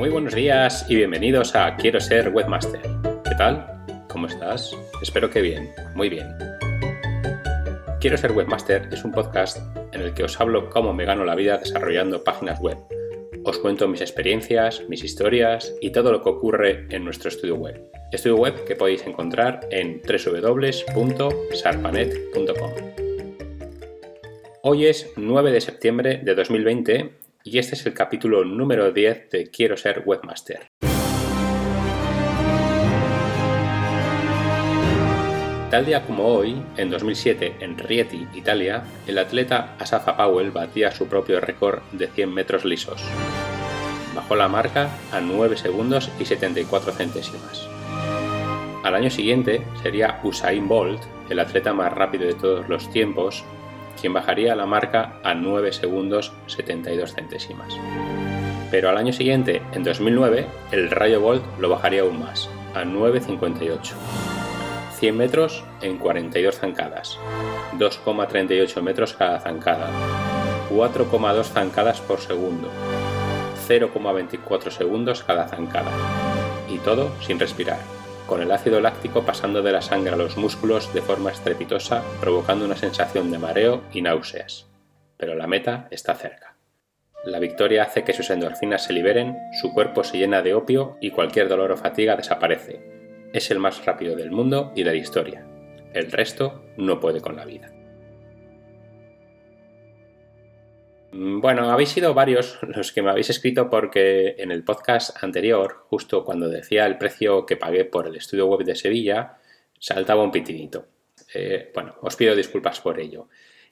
Muy buenos días y bienvenidos a Quiero ser webmaster. ¿Qué tal? ¿Cómo estás? Espero que bien, muy bien. Quiero ser webmaster es un podcast en el que os hablo cómo me gano la vida desarrollando páginas web. Os cuento mis experiencias, mis historias y todo lo que ocurre en nuestro estudio web. Estudio web que podéis encontrar en www.sarpanet.com. Hoy es 9 de septiembre de 2020 y este es el capítulo número 10 de Quiero ser webmaster. Tal día como hoy, en 2007, en Rieti, Italia, el atleta Asafa Powell batía su propio récord de 100 metros lisos. Bajó la marca a 9 segundos y 74 centésimas. Al año siguiente sería Usain Bolt, el atleta más rápido de todos los tiempos, quien bajaría la marca a 9 segundos 72 centésimas. Pero al año siguiente, en 2009, el Rayo Bolt lo bajaría aún más, a 9.58. 100 metros en 42 zancadas, 2,38 metros cada zancada, 4,2 zancadas por segundo, 0,24 segundos cada zancada, y todo sin respirar con el ácido láctico pasando de la sangre a los músculos de forma estrepitosa, provocando una sensación de mareo y náuseas. Pero la meta está cerca. La victoria hace que sus endorfinas se liberen, su cuerpo se llena de opio y cualquier dolor o fatiga desaparece. Es el más rápido del mundo y de la historia. El resto no puede con la vida. Bueno, habéis sido varios los que me habéis escrito porque en el podcast anterior, justo cuando decía el precio que pagué por el estudio web de Sevilla, saltaba un pitidito. Eh, bueno, os pido disculpas por ello.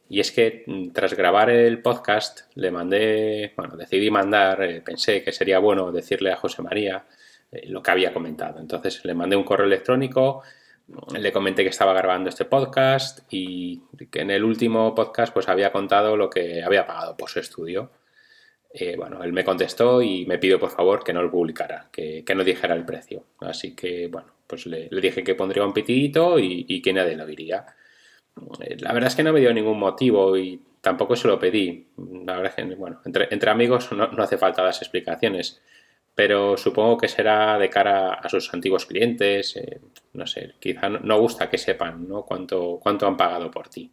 Y es que mm, tras grabar el podcast le mandé, bueno, decidí mandar, eh, pensé que sería bueno decirle a José María eh, lo que había comentado. Entonces le mandé un correo electrónico le comenté que estaba grabando este podcast y que en el último podcast pues había contado lo que había pagado por su estudio. Eh, bueno, él me contestó y me pidió por favor que no lo publicara, que, no dijera el precio. Así que bueno, pues le, dije que pondría un pitidito y, que nadie lo diría. Eh, la verdad es que no me dio ningún motivo y tampoco se lo pedí. La verdad es que, bueno, entre, entre amigos no, no hace falta las explicaciones pero supongo que será de cara a sus antiguos clientes, eh, no sé, quizá no gusta que sepan ¿no? cuánto, cuánto han pagado por ti.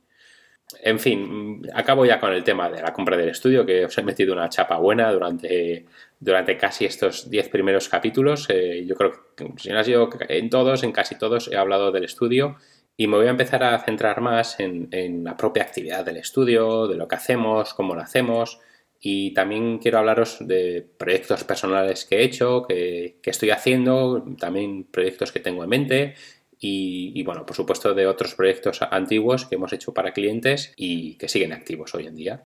En fin, acabo ya con el tema de la compra del estudio, que os he metido una chapa buena durante, durante casi estos 10 primeros capítulos. Eh, yo creo que si no en todos, en casi todos, he hablado del estudio y me voy a empezar a centrar más en la propia actividad del estudio, de lo que hacemos, cómo lo hacemos, y también quiero hablaros de proyectos personales que he hecho, que, estoy haciendo, también proyectos que tengo en mente y, bueno, por supuesto de otros proyectos antiguos que hemos hecho para clientes y que siguen activos hoy en día.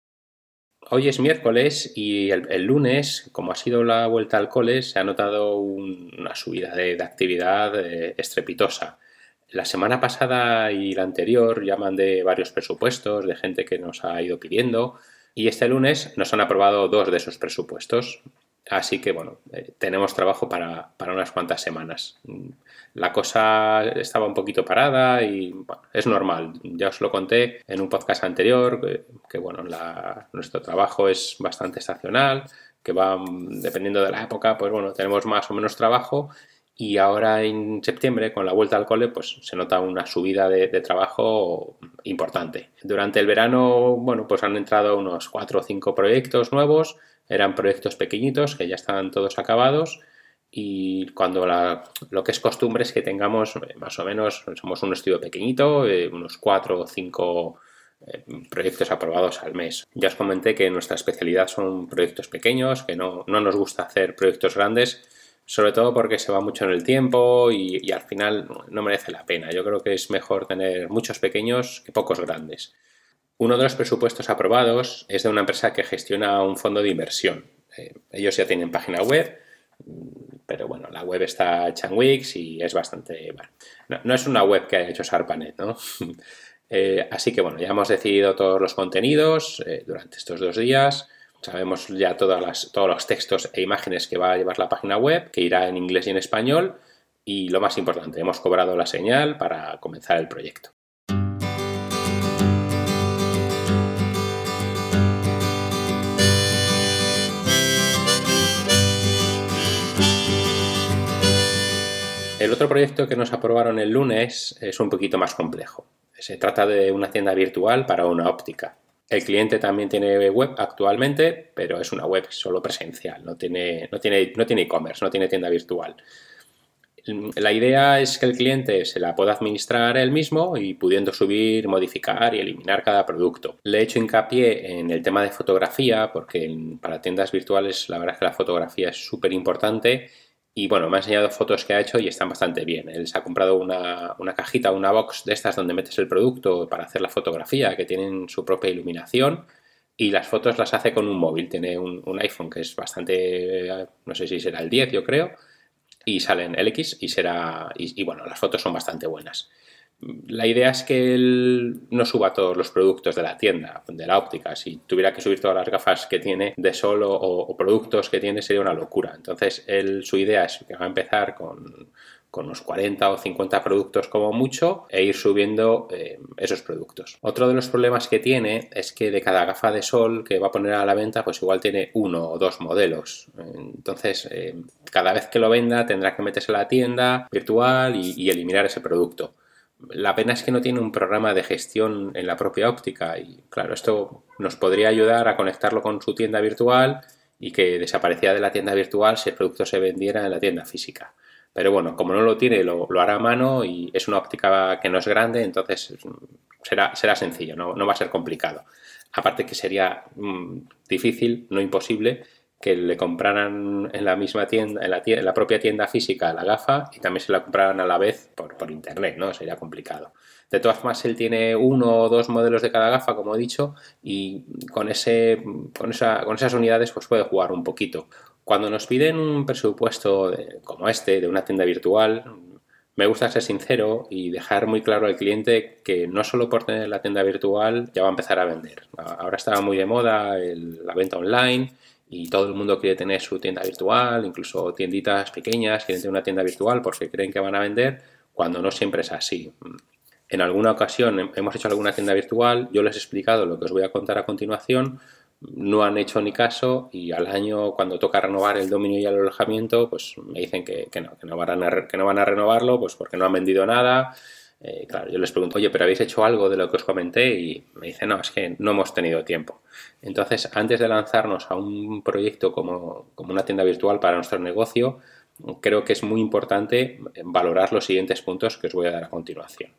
Hoy es miércoles y el, lunes, como ha sido la vuelta al cole, se ha notado una subida de, actividad eh, estrepitosa. La semana pasada y la anterior ya mandé varios presupuestos de gente que nos ha ido pidiendo y este lunes nos han aprobado dos de esos presupuestos. Así que bueno, eh, tenemos trabajo para, unas cuantas semanas. La cosa estaba un poquito parada y es normal. Ya os lo conté en un podcast anterior que, bueno, nuestro trabajo es bastante estacional, que va dependiendo de la época, pues bueno, tenemos más o menos trabajo y ahora en septiembre, con la vuelta al cole, pues se nota una subida de, trabajo importante. Durante el verano, bueno, pues han entrado unos cuatro o cinco proyectos nuevos. Eran proyectos pequeñitos que ya están todos acabados. Y cuando lo que es costumbre es que tengamos eh, más o menos, somos un estudio pequeñito, eh, unos cuatro o cinco eh, proyectos aprobados al mes. Ya os comenté que nuestra especialidad son proyectos pequeños, que no, no nos gusta hacer proyectos grandes sobre todo porque se va mucho en el tiempo y, al final no merece la pena. Yo creo que es mejor tener muchos pequeños que pocos grandes. Uno de los presupuestos aprobados es de una empresa que gestiona un fondo de inversión. Eh, ellos ya tienen página web, pero bueno, la web está hecha en Wix y es bastante... No, es una web que haya hecho Sarpanet, ¿no? Eh, así que bueno, ya hemos decidido todos los contenidos eh, durante estos dos días. Sabemos ya todos los textos e imágenes que va a llevar la página web, que irá en inglés y en español. Y lo más importante, hemos cobrado la señal para comenzar el proyecto. El otro proyecto que nos aprobaron el lunes es un poquito más complejo. Se trata de una tienda virtual para una óptica. El cliente también tiene web actualmente, pero es una web solo presencial, no tiene no tiene no tiene e-commerce, no tiene tienda virtual. La idea es que el cliente se la pueda administrar él mismo y pudiendo subir, modificar y eliminar cada producto. Le he hecho hincapié en el tema de fotografía porque para tiendas virtuales la verdad es que la fotografía es súper importante y bueno, me ha enseñado fotos que ha hecho y están bastante bien. Él se ha comprado una, cajita, una box de estas donde metes el producto para hacer la fotografía, que tienen su propia iluminación y las fotos las hace con un móvil. Tiene un, iPhone que es bastante, no sé si será el 10 yo creo, y salen el X y será, y bueno, las fotos son bastante buenas la idea es que él no suba todos los productos de la tienda, de la óptica. Si tuviera que subir todas las gafas que tiene de sol o, productos que tiene sería una locura. Entonces, él, su idea es que va a empezar con, unos 40 o 50 productos como mucho e ir subiendo eh, esos productos. Otro de los problemas que tiene es que de cada gafa de sol que va a poner a la venta, pues igual tiene uno o dos modelos. Entonces, eh, cada vez que lo venda tendrá que meterse a la tienda virtual y eliminar ese producto. La pena es que no tiene un programa de gestión en la propia óptica y claro, esto nos podría ayudar a conectarlo con su tienda virtual y que desapareciera de la tienda virtual si el producto se vendiera en la tienda física. Pero bueno, como no lo tiene, lo, hará a mano y es una óptica que no es grande, entonces será, será sencillo, no, no va a ser complicado. Aparte que sería mm, difícil, no imposible, que le compraran en la misma tienda, en la, la, propia tienda física la gafa y también se la compraran a la vez por, internet, ¿no? Sería complicado. De todas formas, él tiene uno o dos modelos de cada gafa, como he dicho, y con, ese, con, esa, con esas unidades pues puede jugar un poquito. Cuando nos piden un presupuesto como este, de una tienda virtual, me gusta ser sincero y dejar muy claro al cliente que no solo por tener la tienda virtual ya va a empezar a vender. Ahora está muy de moda la venta online y todo el mundo quiere tener su tienda virtual, incluso tienditas pequeñas quieren tener una tienda virtual porque creen que van a vender, cuando no siempre es así. En alguna ocasión hemos hecho alguna tienda virtual, yo les he explicado lo que os voy a contar a continuación, no han hecho ni caso y al año cuando toca renovar el dominio y el alojamiento, pues me dicen que, no, van a, no van a renovarlo, pues porque no han vendido nada, eh, claro, yo les pregunto, oye, pero habéis hecho algo de lo que os comenté y me dicen, no, es que no hemos tenido tiempo. Entonces, antes de lanzarnos a un proyecto como, como una tienda virtual para nuestro negocio, creo que es muy importante valorar los siguientes puntos que os voy a dar a continuación.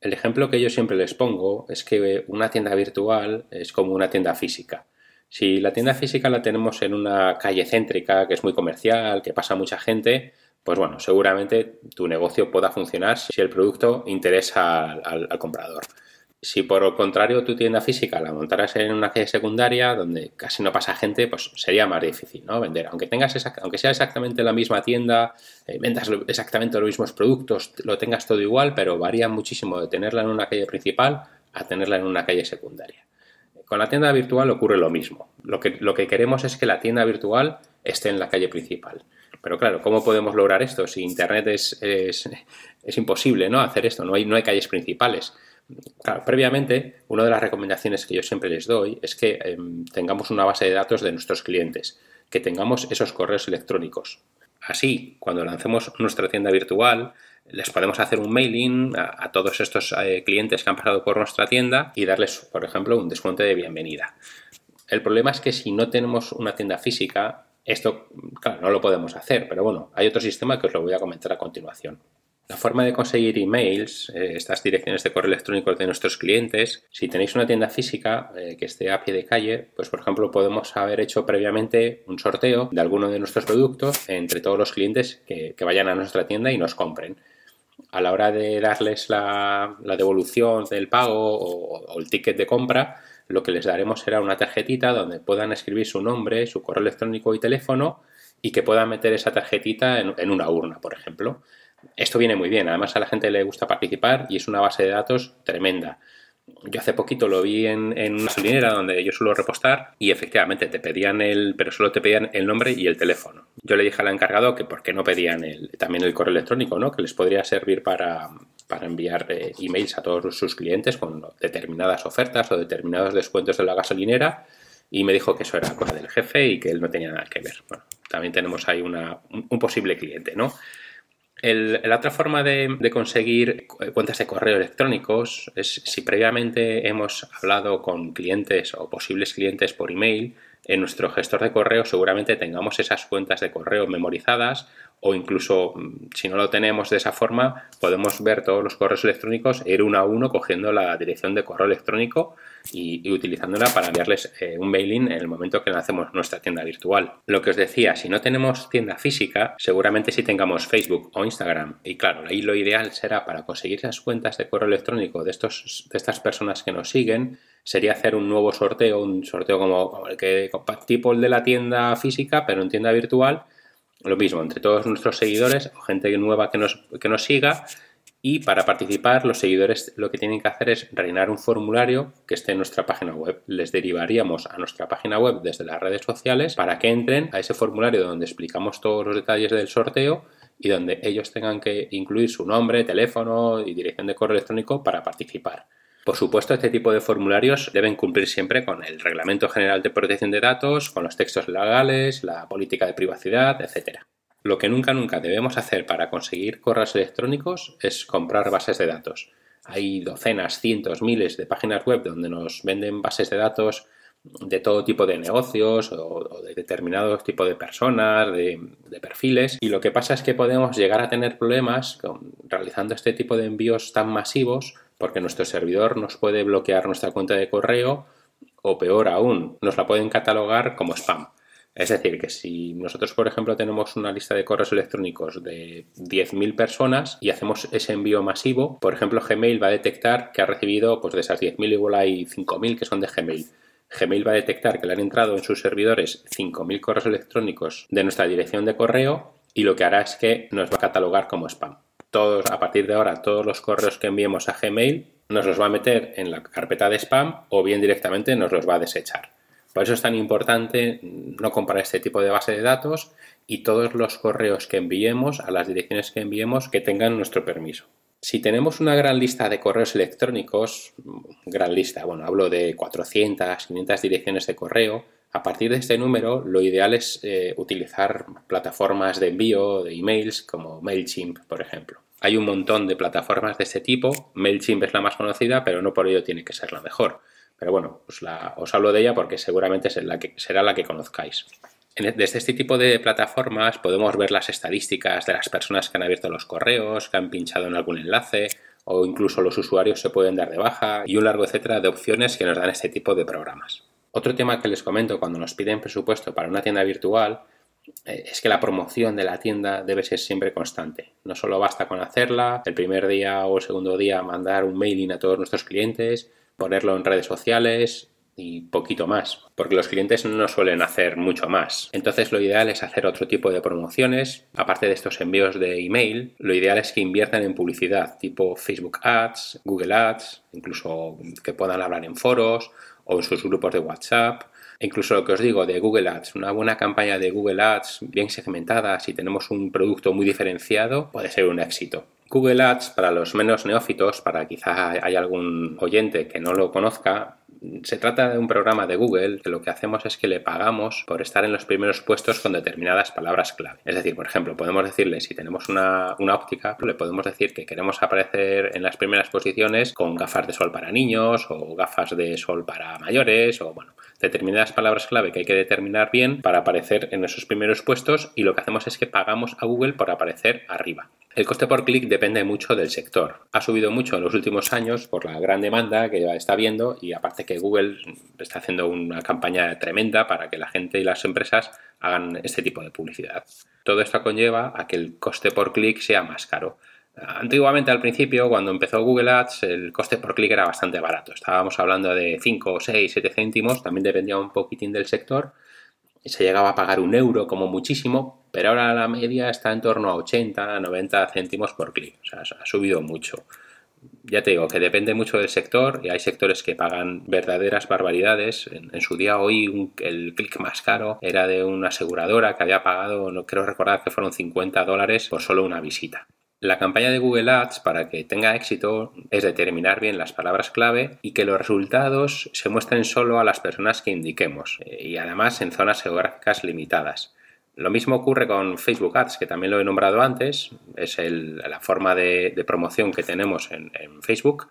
El ejemplo que yo siempre les pongo es que una tienda virtual es como una tienda física. Si la tienda física la tenemos en una calle céntrica, que es muy comercial, que pasa mucha gente, pues bueno, seguramente tu negocio pueda funcionar si el producto interesa al, comprador. Si por el contrario tu tienda física la montaras en una calle secundaria donde casi no pasa gente, pues sería más difícil ¿no? vender. Aunque, tengas sea exactamente la misma tienda, eh, vendas exactamente los mismos productos, lo tengas todo igual, pero varía muchísimo de tenerla en una calle principal a tenerla en una calle secundaria. Con la tienda virtual ocurre lo mismo. Lo que queremos es que la tienda virtual esté en la calle principal. Pero claro, ¿cómo podemos lograr esto? Si Internet es, es, imposible ¿no? hacer esto, no hay, no hay calles principales. Claro, previamente, una de las recomendaciones que yo siempre les doy es que em, tengamos una base de datos de nuestros clientes, que tengamos esos correos electrónicos. Así, cuando lancemos nuestra tienda virtual, les podemos hacer un mailing a, a todos estos eh, clientes que han pasado por nuestra tienda y darles, por ejemplo, un descuento de bienvenida. El problema es que si no tenemos una tienda física, esto, claro, no lo podemos hacer, pero bueno, hay otro sistema que os lo voy a comentar a continuación. La forma de conseguir emails, eh, estas direcciones de correo electrónico de nuestros clientes, si tenéis una tienda física eh, que esté a pie de calle, pues por ejemplo podemos haber hecho previamente un sorteo de alguno de nuestros productos entre todos los clientes que, vayan a nuestra tienda y nos compren. A la hora de darles la, devolución del pago o el ticket de compra, lo que les daremos será una tarjetita donde puedan escribir su nombre, su correo electrónico y teléfono y que puedan meter esa tarjetita en, una urna, por ejemplo. Esto viene muy bien, además a la gente le gusta participar y es una base de datos tremenda. Yo hace poquito lo vi en, una gasolinera donde yo suelo repostar y efectivamente te pedían el, pero solo te pedían el nombre y el teléfono. Yo le dije al encargado que por qué no pedían también el correo electrónico, ¿no? Que les podría servir para, para enviar eh, emails a todos sus clientes con determinadas ofertas o determinados descuentos de la gasolinera y me dijo que eso era cosa del jefe y que él no tenía nada que ver. Bueno, también tenemos ahí una, un, posible cliente, ¿no? la otra forma de, conseguir cuentas de correo electrónicos es si previamente hemos hablado con clientes o posibles clientes por email, en nuestro gestor de correo seguramente tengamos esas cuentas de correo memorizadas o incluso mm, si no lo tenemos de esa forma podemos ver todos los correos electrónicos ir uno a uno cogiendo la dirección de correo electrónico y, utilizándola para enviarles eh, un mailing en el momento que lancemos nuestra tienda virtual. Lo que os decía, si no tenemos tienda física, seguramente si tengamos Facebook o Instagram, y claro, ahí lo ideal será para conseguir esas cuentas de correo electrónico de, estos, de estas personas que nos siguen, sería hacer un nuevo sorteo, un sorteo como, el que tipo el de la tienda física, pero en tienda virtual, lo mismo, entre todos nuestros seguidores o gente nueva que nos, que nos siga, y para participar, los seguidores lo que tienen que hacer es rellenar un formulario que esté en nuestra página web. Les derivaríamos a nuestra página web desde las redes sociales para que entren a ese formulario donde explicamos todos los detalles del sorteo y donde ellos tengan que incluir su nombre, teléfono y dirección de correo electrónico para participar. Por supuesto, este tipo de formularios deben cumplir siempre con el Reglamento General de Protección de Datos, con los textos legales, la política de privacidad, etc. Lo que nunca nunca debemos hacer para conseguir correos electrónicos es comprar bases de datos. Hay docenas, cientos, miles de páginas web donde nos venden bases de datos de todo tipo de negocios o, de determinados tipos de personas, de, perfiles. Y lo que pasa es que podemos llegar a tener problemas realizando este tipo de envíos tan masivos porque nuestro servidor nos puede bloquear nuestra cuenta de correo o peor aún, nos la pueden catalogar como spam. Es decir, que si nosotros, por ejemplo, tenemos una lista de correos electrónicos de 10.000 personas y hacemos ese envío masivo, por ejemplo, Gmail va a detectar que ha recibido, pues de esas 10.000 igual hay 5.000 que son de Gmail. Gmail va a detectar que le han entrado en sus servidores 5.000 correos electrónicos de nuestra dirección de correo y lo que hará es que nos va a catalogar como spam. Todos, a partir de ahora, todos los correos que enviemos a Gmail nos los va a meter en la carpeta de spam o bien directamente nos los va a desechar. Por eso es tan importante no comprar este tipo de base de datos y todos los correos que enviemos a las direcciones que enviemos que tengan nuestro permiso. Si tenemos una gran lista de correos electrónicos, gran lista, bueno, hablo de 400, 500 direcciones de correo, a partir de este número lo ideal es eh, utilizar plataformas de envío de emails como MailChimp, por ejemplo. Hay un montón de plataformas de este tipo, MailChimp es la más conocida, pero no por ello tiene que ser la mejor. Pero bueno, pues os hablo de ella porque seguramente será la que conozcáis. E, desde este tipo de plataformas podemos ver las estadísticas de las personas que han abierto los correos, que han pinchado en algún enlace o incluso los usuarios se pueden dar de baja y un largo etcétera de opciones que nos dan este tipo de programas. Otro tema que les comento cuando nos piden presupuesto para una tienda virtual eh, es que la promoción de la tienda debe ser siempre constante. No solo basta con hacerla, el primer día o el segundo día mandar un mailing a todos nuestros clientes, ponerlo en redes sociales y poquito más, porque los clientes no suelen hacer mucho más. Entonces lo ideal es hacer otro tipo de promociones, aparte de estos envíos de email, lo ideal es que inviertan en publicidad, tipo Facebook Ads, Google Ads, incluso que puedan hablar en foros o en sus grupos de WhatsApp. Incluso lo que os digo de Google Ads, una buena campaña de Google Ads bien segmentada, si tenemos un producto muy diferenciado, puede ser un éxito. Google Ads, para los menos neófitos, para quizá haya algún oyente que no lo conozca, se trata de un programa de Google que lo que hacemos es que le pagamos por estar en los primeros puestos con determinadas palabras clave. Es decir, por ejemplo, podemos decirle, si tenemos una, una, óptica, le podemos decir que queremos aparecer en las primeras posiciones con gafas de sol para niños o gafas de sol para mayores o, bueno, determinadas palabras clave que hay que determinar bien para aparecer en esos primeros puestos y lo que hacemos es que pagamos a Google por aparecer arriba. El coste por clic depende mucho del sector. Ha subido mucho en los últimos años por la gran demanda que está viendo y aparte que Google está haciendo una campaña tremenda para que la gente y las empresas hagan este tipo de publicidad. Todo esto conlleva a que el coste por clic sea más caro. Antiguamente, al principio, cuando empezó Google Ads, el coste por clic era bastante barato. Estábamos hablando de 5, 6, 7 céntimos, también dependía un poquitín del sector. Se llegaba a pagar un euro como muchísimo, pero ahora la media está en torno a 80, 90 céntimos por clic. O sea, ha subido mucho. Ya te digo que depende mucho del sector y hay sectores que pagan verdaderas barbaridades. En, su día hoy el clic más caro era de una aseguradora que había pagado, no quiero recordar que fueron 50 dólares por solo una visita. La campaña de Google Ads para que tenga éxito es determinar bien las palabras clave y que los resultados se muestren solo a las personas que indiquemos eh, y además en zonas geográficas limitadas. Lo mismo ocurre con Facebook Ads, que también lo he nombrado antes, es la forma de, promoción que tenemos en, Facebook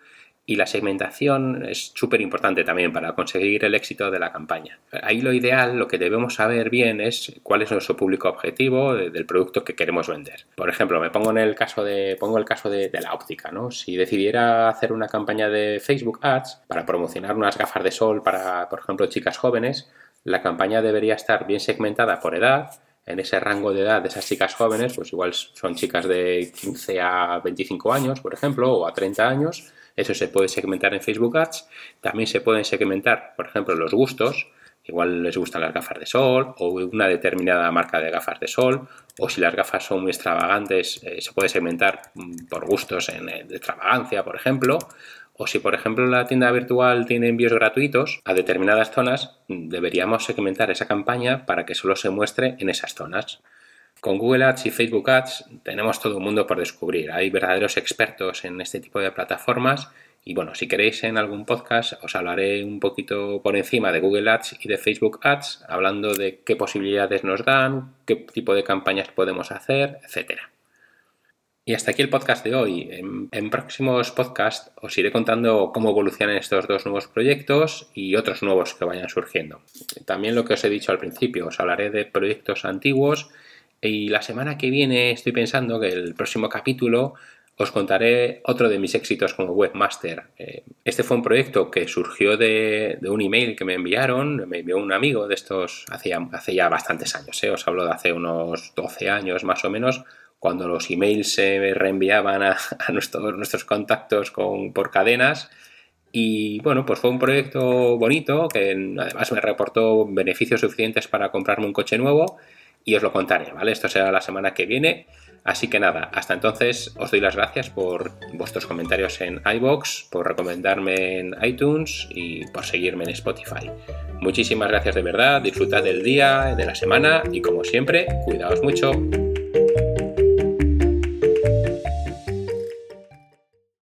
y la segmentación es súper importante también para conseguir el éxito de la campaña. Ahí lo ideal, lo que debemos saber bien es cuál es nuestro público objetivo del producto que queremos vender. Por ejemplo, me pongo en el caso de, pongo el caso de, la óptica, ¿no? Si decidiera hacer una campaña de Facebook Ads para promocionar unas gafas de sol para, por ejemplo, chicas jóvenes, la campaña debería estar bien segmentada por edad, en ese rango de edad de esas chicas jóvenes, pues igual son chicas de 15 a 25 años, por ejemplo, o a 30 años. Eso se puede segmentar en Facebook Ads. También se pueden segmentar, por ejemplo, los gustos. Igual les gustan las gafas de sol o una determinada marca de gafas de sol. O si las gafas son muy extravagantes, eh, se puede segmentar mm, por gustos en, de extravagancia, por ejemplo. O si, por ejemplo, la tienda virtual tiene envíos gratuitos a determinadas zonas, deberíamos segmentar esa campaña para que solo se muestre en esas zonas. Con Google Ads y Facebook Ads tenemos todo un mundo por descubrir. Hay verdaderos expertos en este tipo de plataformas y bueno, si queréis en algún podcast os hablaré un poquito por encima de Google Ads y de Facebook Ads, hablando de qué posibilidades nos dan, qué tipo de campañas podemos hacer, etcétera. Y hasta aquí el podcast de hoy. En, próximos podcasts os iré contando cómo evolucionan estos dos nuevos proyectos y otros nuevos que vayan surgiendo. También lo que os he dicho al principio, os hablaré de proyectos antiguos y la semana que viene estoy pensando que el próximo capítulo os contaré otro de mis éxitos como webmaster. Eh, este fue un proyecto que surgió de, un email que me enviaron, me envió un amigo de estos hace ya, bastantes años, eh, os hablo de hace unos 12 años más o menos, cuando los emails se reenviaban a, nuestros, nuestros contactos con, por cadenas. Y bueno, pues fue un proyecto bonito que además me reportó beneficios suficientes para comprarme un coche nuevo y os lo contaré, ¿vale? Esto será la semana que viene. Así que nada, hasta entonces os doy las gracias por vuestros comentarios en iBox, por recomendarme en iTunes y por seguirme en Spotify. Muchísimas gracias de verdad, disfrutad del día, de la semana y como siempre, cuidaos mucho.